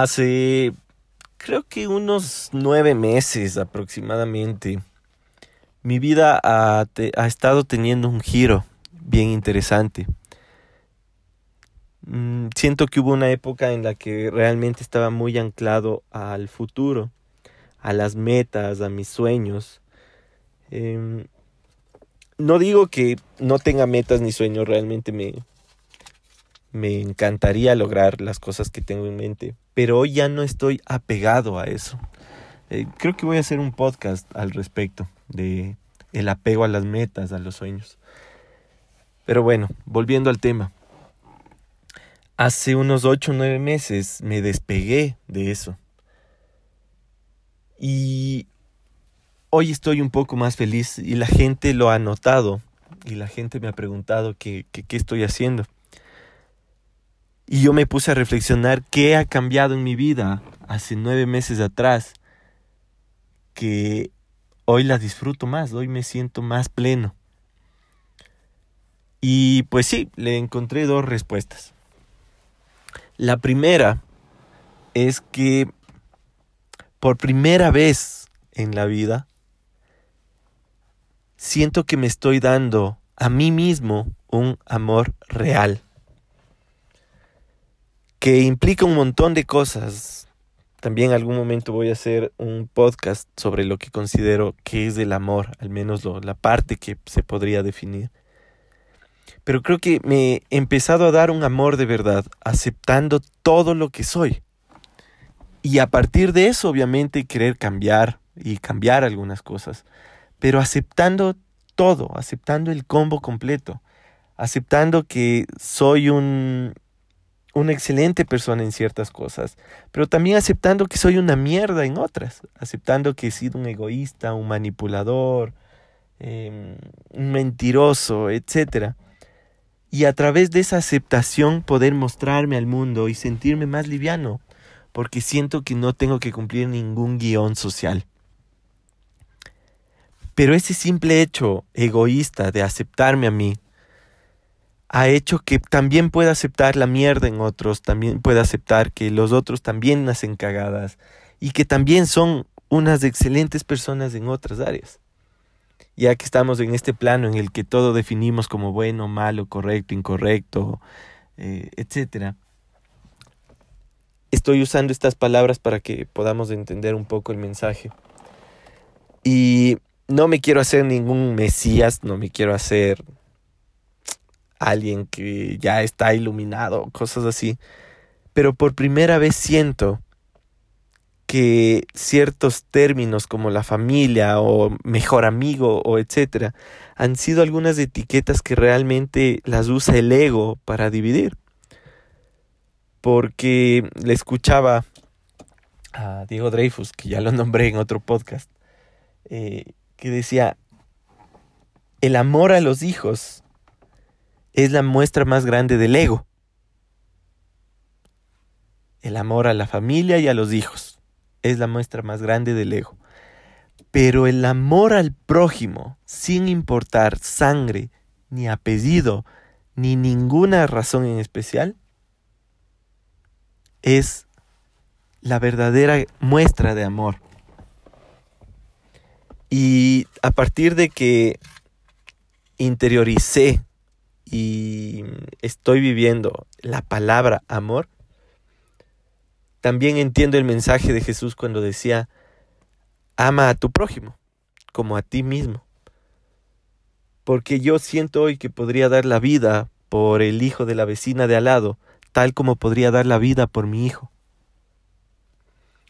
Hace creo que unos nueve meses aproximadamente, mi vida ha, ha estado teniendo un giro bien interesante. Mm, siento que hubo una época en la que realmente estaba muy anclado al futuro, a las metas, a mis sueños. Em, no digo que no tenga metas ni sueños, realmente me, me encantaría lograr las cosas que tengo en mente, pero hoy ya no estoy apegado a eso. Eh, creo que voy a hacer un podcast al respecto de el apego a las metas, a los sueños. Pero bueno, volviendo al tema. Hace unos 8 o 9 meses me despegué de eso. Y hoy estoy un poco más feliz y la gente lo ha notado y la gente me ha preguntado qué, qué estoy haciendo. Y yo me puse a reflexionar qué ha cambiado en mi vida hace nueve meses atrás, que hoy la disfruto más, hoy me siento más pleno. Y pues sí, le encontré dos respuestas. La primera es que por primera vez en la vida siento que me estoy dando a mí mismo un amor real que implica un montón de cosas. También algún momento voy a hacer un podcast sobre lo que considero que es el amor, al menos la parte que se podría definir. Pero creo que me he empezado a dar un amor de verdad, aceptando todo lo que soy. Y a partir de eso, obviamente, querer cambiar y cambiar algunas cosas. Pero aceptando todo, aceptando el combo completo, aceptando que soy un una excelente persona en ciertas cosas, pero también aceptando que soy una mierda en otras, aceptando que he sido un egoísta, un manipulador, em, un mentiroso, etc. Y a través de esa aceptación poder mostrarme al mundo y sentirme más liviano, porque siento que no tengo que cumplir ningún guion social. Pero ese simple hecho egoísta de aceptarme a mí, ha hecho que también pueda aceptar la mierda en otros, también pueda aceptar que los otros también nacen cagadas y que también son unas excelentes personas en otras áreas. Ya que estamos en este plano en el que todo definimos como bueno, malo, correcto, incorrecto, eh, etc. Estoy usando estas palabras para que podamos entender un poco el mensaje. Y no me quiero hacer ningún mesías, no me quiero hacer alguien que ya está iluminado, cosas así. Pero por primera vez siento que ciertos términos como la familia o mejor amigo o etcétera han sido algunas etiquetas que realmente las usa el ego para dividir. Porque le escuchaba a Diego Dreyfus, que ya lo nombré en otro podcast, eh, que decía, el amor a los hijos es la muestra más grande del ego. El amor a la familia y a los hijos es la muestra más grande del ego. Pero el amor al prójimo, sin importar sangre, ni apellido, ni ninguna razón en especial, es la verdadera muestra de amor. Y a partir de que interioricé y estoy viviendo la palabra amor, también entiendo el mensaje de Jesús cuando decía, ama a tu prójimo como a ti mismo. Porque yo siento hoy que podría dar la vida por el hijo de la vecina de al lado, tal como podría dar la vida por mi hijo.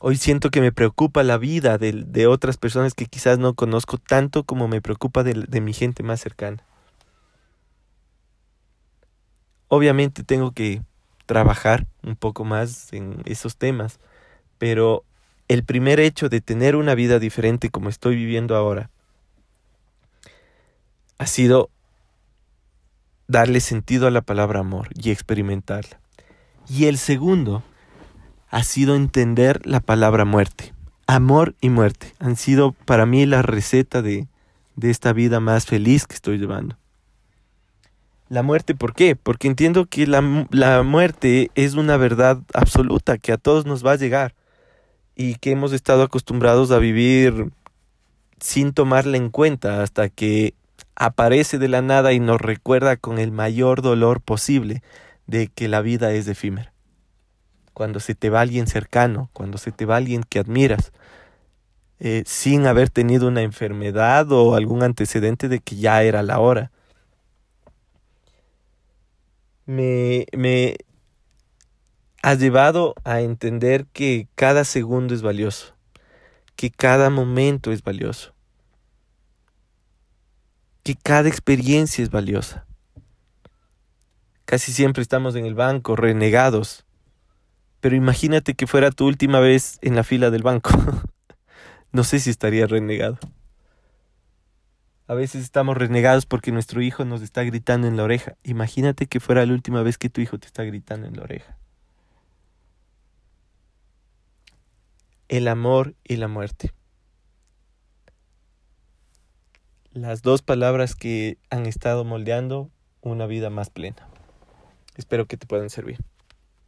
Hoy siento que me preocupa la vida de, otras personas que quizás no conozco tanto como me preocupa de mi gente más cercana. Obviamente tengo que trabajar un poco más en esos temas, pero el primer hecho de tener una vida diferente como estoy viviendo ahora ha sido darle sentido a la palabra amor y experimentarla. Y el segundo ha sido entender la palabra muerte. Amor y muerte han sido para mí la receta de, de esta vida más feliz que estoy llevando. La muerte, ¿por qué? Porque entiendo que la, la, muerte es una verdad absoluta que a todos nos va a llegar y que hemos estado acostumbrados a vivir sin tomarla en cuenta hasta que aparece de la nada y nos recuerda con el mayor dolor posible de que la vida es efímera. Cuando se te va alguien cercano, cuando se te va alguien que admiras, eh, sin haber tenido una enfermedad o algún antecedente de que ya era la hora me, me ha llevado a entender que cada segundo es valioso, que cada momento es valioso, que cada experiencia es valiosa. Casi siempre estamos en el banco renegados, pero imagínate que fuera tu última vez en la fila del banco. no sé si estaría renegado. A veces estamos renegados porque nuestro hijo nos está gritando en la oreja. Imagínate que fuera la última vez que tu hijo te está gritando en la oreja. El amor y la muerte. Las dos palabras que han estado moldeando una vida más plena. Espero que te puedan servir.